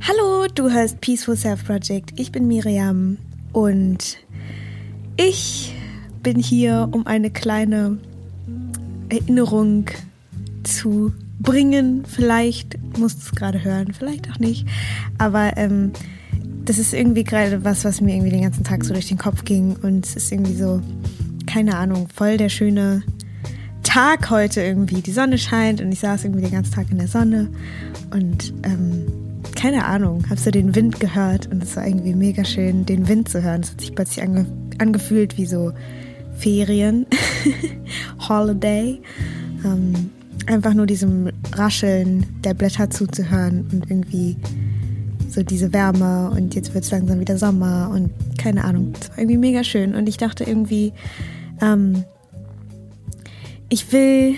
Hallo, du hörst Peaceful Self Project. Ich bin Miriam und ich bin hier, um eine kleine Erinnerung zu bringen. Vielleicht musst du es gerade hören, vielleicht auch nicht. Aber ähm, das ist irgendwie gerade was, was mir irgendwie den ganzen Tag so durch den Kopf ging. Und es ist irgendwie so, keine Ahnung, voll der schöne Tag heute irgendwie. Die Sonne scheint und ich saß irgendwie den ganzen Tag in der Sonne. Und ähm, keine Ahnung, habe so den Wind gehört und es war irgendwie mega schön, den Wind zu hören. Es hat sich plötzlich ange angefühlt wie so Ferien, Holiday. Ähm, einfach nur diesem Rascheln der Blätter zuzuhören und irgendwie so diese Wärme und jetzt wird es langsam wieder Sommer und keine Ahnung. Es war irgendwie mega schön und ich dachte irgendwie, ähm, ich will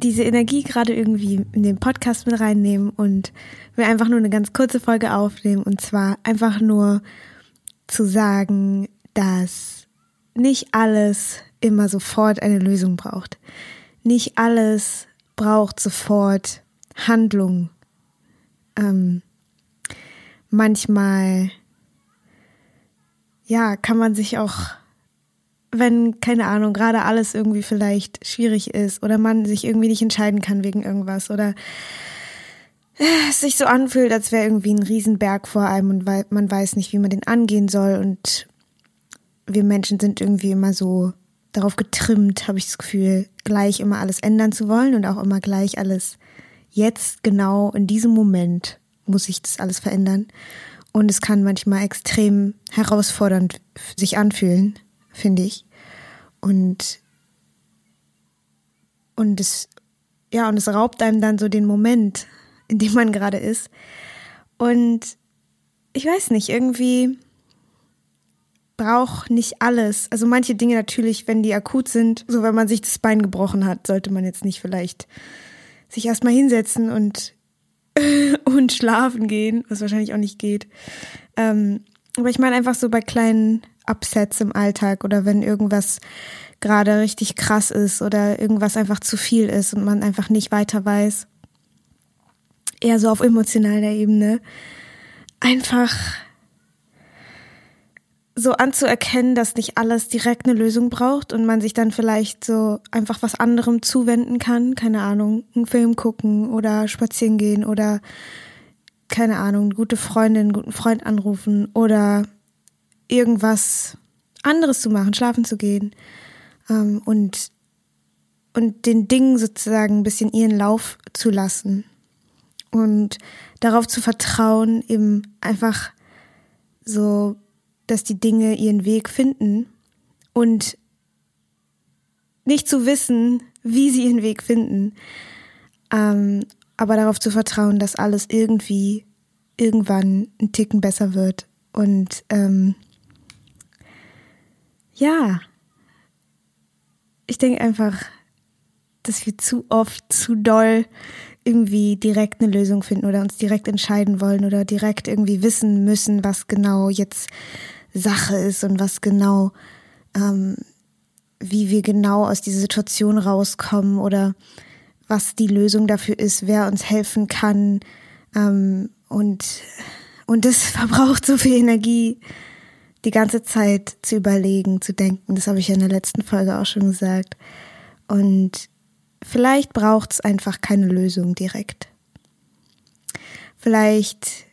diese Energie gerade irgendwie in den Podcast mit reinnehmen und will einfach nur eine ganz kurze Folge aufnehmen und zwar einfach nur zu sagen, dass nicht alles immer sofort eine Lösung braucht. Nicht alles braucht sofort Handlung. Ähm, manchmal, ja, kann man sich auch wenn, keine Ahnung, gerade alles irgendwie vielleicht schwierig ist oder man sich irgendwie nicht entscheiden kann wegen irgendwas oder es sich so anfühlt, als wäre irgendwie ein Riesenberg vor einem und man weiß nicht, wie man den angehen soll und wir Menschen sind irgendwie immer so darauf getrimmt, habe ich das Gefühl, gleich immer alles ändern zu wollen und auch immer gleich alles jetzt genau in diesem Moment muss sich das alles verändern. Und es kann manchmal extrem herausfordernd sich anfühlen finde ich. Und, und es, ja, und es raubt einem dann so den Moment, in dem man gerade ist. Und ich weiß nicht, irgendwie braucht nicht alles. Also manche Dinge natürlich, wenn die akut sind, so wenn man sich das Bein gebrochen hat, sollte man jetzt nicht vielleicht sich erstmal hinsetzen und, und schlafen gehen, was wahrscheinlich auch nicht geht. Ähm, aber ich meine einfach so bei kleinen Upsets im Alltag oder wenn irgendwas gerade richtig krass ist oder irgendwas einfach zu viel ist und man einfach nicht weiter weiß. Eher so auf emotionaler Ebene. Einfach so anzuerkennen, dass nicht alles direkt eine Lösung braucht und man sich dann vielleicht so einfach was anderem zuwenden kann. Keine Ahnung, einen Film gucken oder spazieren gehen oder keine Ahnung, gute Freundin, guten Freund anrufen oder irgendwas anderes zu machen, schlafen zu gehen ähm, und, und den Dingen sozusagen ein bisschen ihren Lauf zu lassen und darauf zu vertrauen, eben einfach so, dass die Dinge ihren Weg finden und nicht zu wissen, wie sie ihren Weg finden, ähm, aber darauf zu vertrauen, dass alles irgendwie irgendwann ein Ticken besser wird und ähm, ja, ich denke einfach, dass wir zu oft, zu doll irgendwie direkt eine Lösung finden oder uns direkt entscheiden wollen oder direkt irgendwie wissen müssen, was genau jetzt Sache ist und was genau, ähm, wie wir genau aus dieser Situation rauskommen oder was die Lösung dafür ist, wer uns helfen kann. Ähm, und, und das verbraucht so viel Energie die ganze Zeit zu überlegen, zu denken. Das habe ich ja in der letzten Folge auch schon gesagt. Und vielleicht braucht es einfach keine Lösung direkt. Vielleicht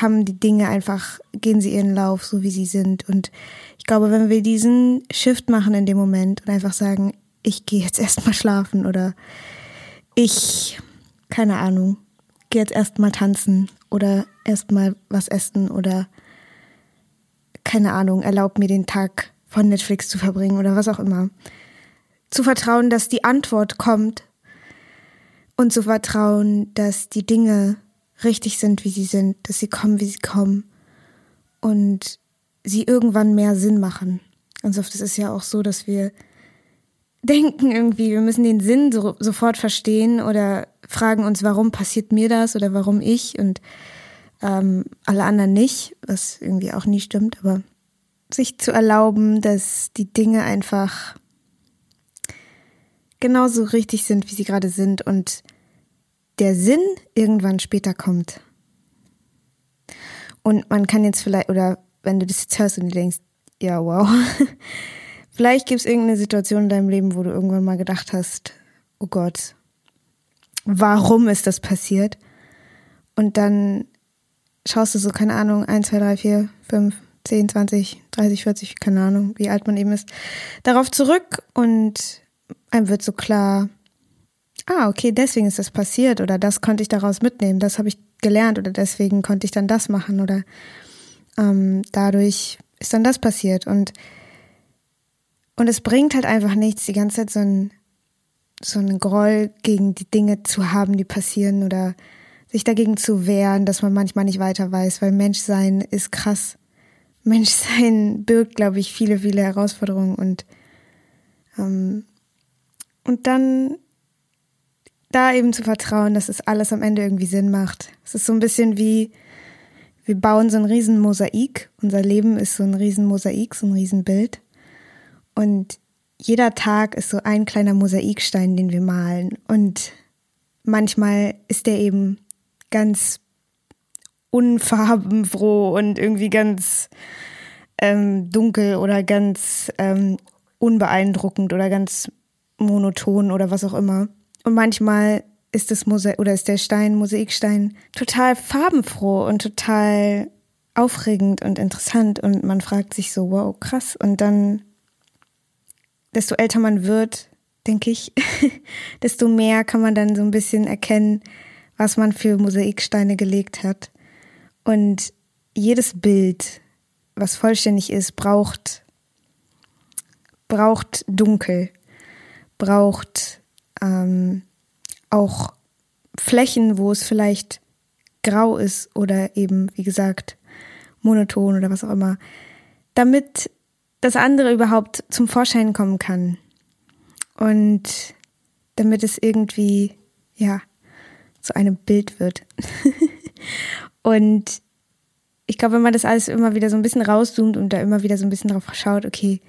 haben die Dinge einfach, gehen sie ihren Lauf, so wie sie sind. Und ich glaube, wenn wir diesen Shift machen in dem Moment und einfach sagen, ich gehe jetzt erstmal schlafen oder ich, keine Ahnung, gehe jetzt erstmal tanzen oder erstmal was essen oder keine Ahnung, erlaubt mir den Tag von Netflix zu verbringen oder was auch immer. Zu vertrauen, dass die Antwort kommt und zu vertrauen, dass die Dinge richtig sind, wie sie sind, dass sie kommen, wie sie kommen und sie irgendwann mehr Sinn machen. Ganz oft ist es ja auch so, dass wir denken irgendwie, wir müssen den Sinn so, sofort verstehen oder fragen uns, warum passiert mir das oder warum ich und ähm, alle anderen nicht, was irgendwie auch nie stimmt, aber sich zu erlauben, dass die Dinge einfach genauso richtig sind, wie sie gerade sind und der Sinn irgendwann später kommt. Und man kann jetzt vielleicht, oder wenn du das jetzt hörst und du denkst, ja, wow, vielleicht gibt es irgendeine Situation in deinem Leben, wo du irgendwann mal gedacht hast, oh Gott, warum ist das passiert? Und dann schaust du so, keine Ahnung, 1, 2, 3, 4, 5, 10, 20, 30, 40, keine Ahnung, wie alt man eben ist, darauf zurück und einem wird so klar, ah, okay, deswegen ist das passiert oder das konnte ich daraus mitnehmen, das habe ich gelernt oder deswegen konnte ich dann das machen oder ähm, dadurch ist dann das passiert und und es bringt halt einfach nichts, die ganze Zeit so ein so einen Groll gegen die Dinge zu haben, die passieren oder sich dagegen zu wehren, dass man manchmal nicht weiter weiß, weil Menschsein ist krass. Menschsein birgt, glaube ich, viele, viele Herausforderungen und ähm, und dann da eben zu vertrauen, dass es alles am Ende irgendwie Sinn macht. Es ist so ein bisschen wie, wir bauen so ein riesen Mosaik. Unser Leben ist so ein riesen Mosaik, so ein riesen Bild. Und jeder Tag ist so ein kleiner Mosaikstein, den wir malen. Und manchmal ist der eben ganz unfarbenfroh und irgendwie ganz ähm, dunkel oder ganz ähm, unbeeindruckend oder ganz monoton oder was auch immer. Und manchmal ist das Mosaik oder ist der Stein, Mosaikstein, total farbenfroh und total aufregend und interessant und man fragt sich so, wow, krass. Und dann, desto älter man wird, denke ich, desto mehr kann man dann so ein bisschen erkennen, was man für Mosaiksteine gelegt hat. Und jedes Bild, was vollständig ist, braucht, braucht dunkel, braucht ähm, auch Flächen, wo es vielleicht grau ist oder eben, wie gesagt, monoton oder was auch immer, damit das andere überhaupt zum Vorschein kommen kann. Und damit es irgendwie, ja, zu einem Bild wird. und ich glaube, wenn man das alles immer wieder so ein bisschen rauszoomt und da immer wieder so ein bisschen drauf schaut, okay,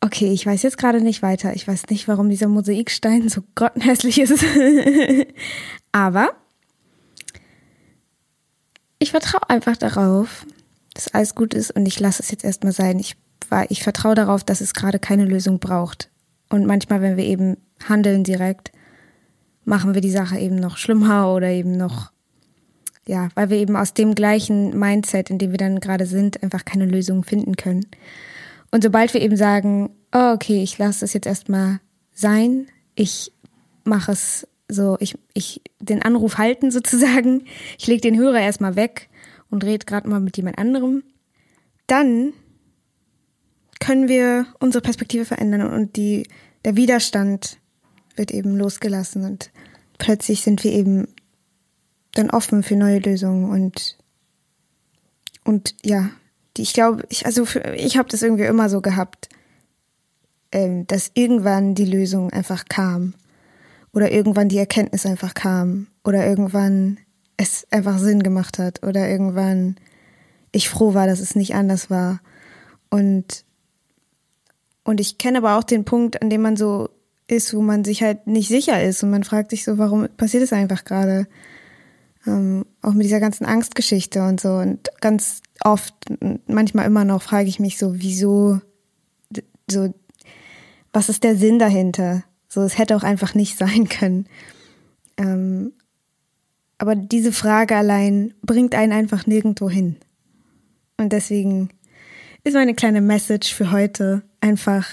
Okay, ich weiß jetzt gerade nicht weiter. Ich weiß nicht, warum dieser Mosaikstein so grottenhässlich ist. Aber ich vertraue einfach darauf, dass alles gut ist und ich lasse es jetzt erstmal sein. Ich, ich vertraue darauf, dass es gerade keine Lösung braucht. Und manchmal, wenn wir eben handeln direkt, machen wir die Sache eben noch schlimmer oder eben noch, ja, weil wir eben aus dem gleichen Mindset, in dem wir dann gerade sind, einfach keine Lösung finden können. Und sobald wir eben sagen, oh, okay, ich lasse es jetzt erstmal sein, ich mache es so, ich, ich den Anruf halten sozusagen, ich lege den Hörer erstmal weg und rede gerade mal mit jemand anderem, dann können wir unsere Perspektive verändern und die, der Widerstand wird eben losgelassen und plötzlich sind wir eben dann offen für neue Lösungen und und ja, die ich glaube, ich, also für, ich habe das irgendwie immer so gehabt, ähm, dass irgendwann die Lösung einfach kam oder irgendwann die Erkenntnis einfach kam oder irgendwann es einfach Sinn gemacht hat oder irgendwann ich froh war, dass es nicht anders war. Und und ich kenne aber auch den Punkt, an dem man so ist, wo man sich halt nicht sicher ist und man fragt sich so, warum passiert es einfach gerade? Ähm, auch mit dieser ganzen Angstgeschichte und so. Und ganz oft, manchmal immer noch, frage ich mich so, wieso, so, was ist der Sinn dahinter? So, es hätte auch einfach nicht sein können. Ähm, aber diese Frage allein bringt einen einfach nirgendwo hin. Und deswegen ist meine kleine Message für heute einfach,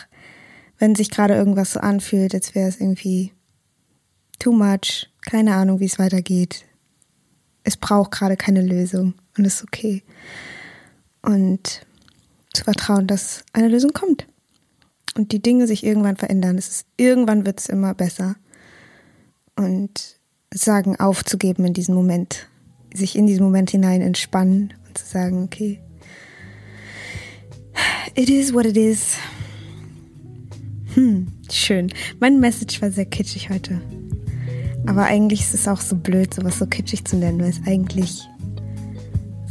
wenn sich gerade irgendwas so anfühlt, als wäre es irgendwie too much, keine Ahnung, wie es weitergeht, es braucht gerade keine Lösung und ist okay. Und zu vertrauen, dass eine Lösung kommt. Und die Dinge sich irgendwann verändern. Es ist, irgendwann wird es immer besser. Und sagen, aufzugeben in diesem Moment. Sich in diesen Moment hinein entspannen und zu sagen, okay, it is what it is. Hm, schön. Mein Message war sehr kitschig heute. Aber eigentlich ist es auch so blöd, sowas so kitschig zu nennen, weil es eigentlich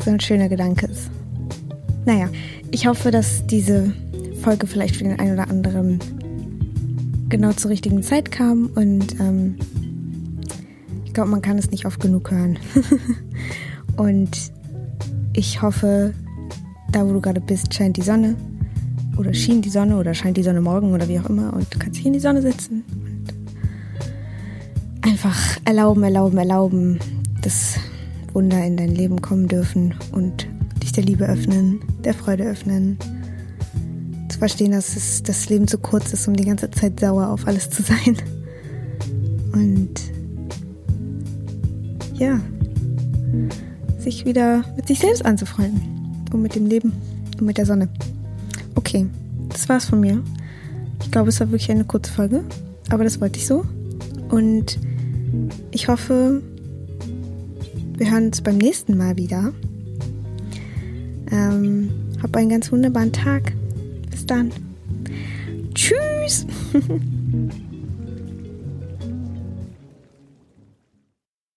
so ein schöner Gedanke ist. Naja, ich hoffe, dass diese Folge vielleicht für den einen oder anderen genau zur richtigen Zeit kam und ähm, glaube, man kann es nicht oft genug hören. und ich hoffe, da wo du gerade bist, scheint die Sonne. Oder schien die Sonne oder scheint die Sonne morgen oder wie auch immer. Und du kannst hier in die Sonne sitzen und einfach erlauben, erlauben, erlauben, dass Wunder in dein Leben kommen dürfen und dich der Liebe öffnen, der Freude öffnen. Zu verstehen, dass es, das Leben zu kurz ist, um die ganze Zeit sauer auf alles zu sein. Und ja, sich wieder mit sich selbst anzufreunden und mit dem Leben und mit der Sonne. Okay, das war's von mir. Ich glaube, es war wirklich eine kurze Folge, aber das wollte ich so. Und ich hoffe, wir hören uns beim nächsten Mal wieder. Ähm, hab einen ganz wunderbaren Tag. Bis dann. Tschüss.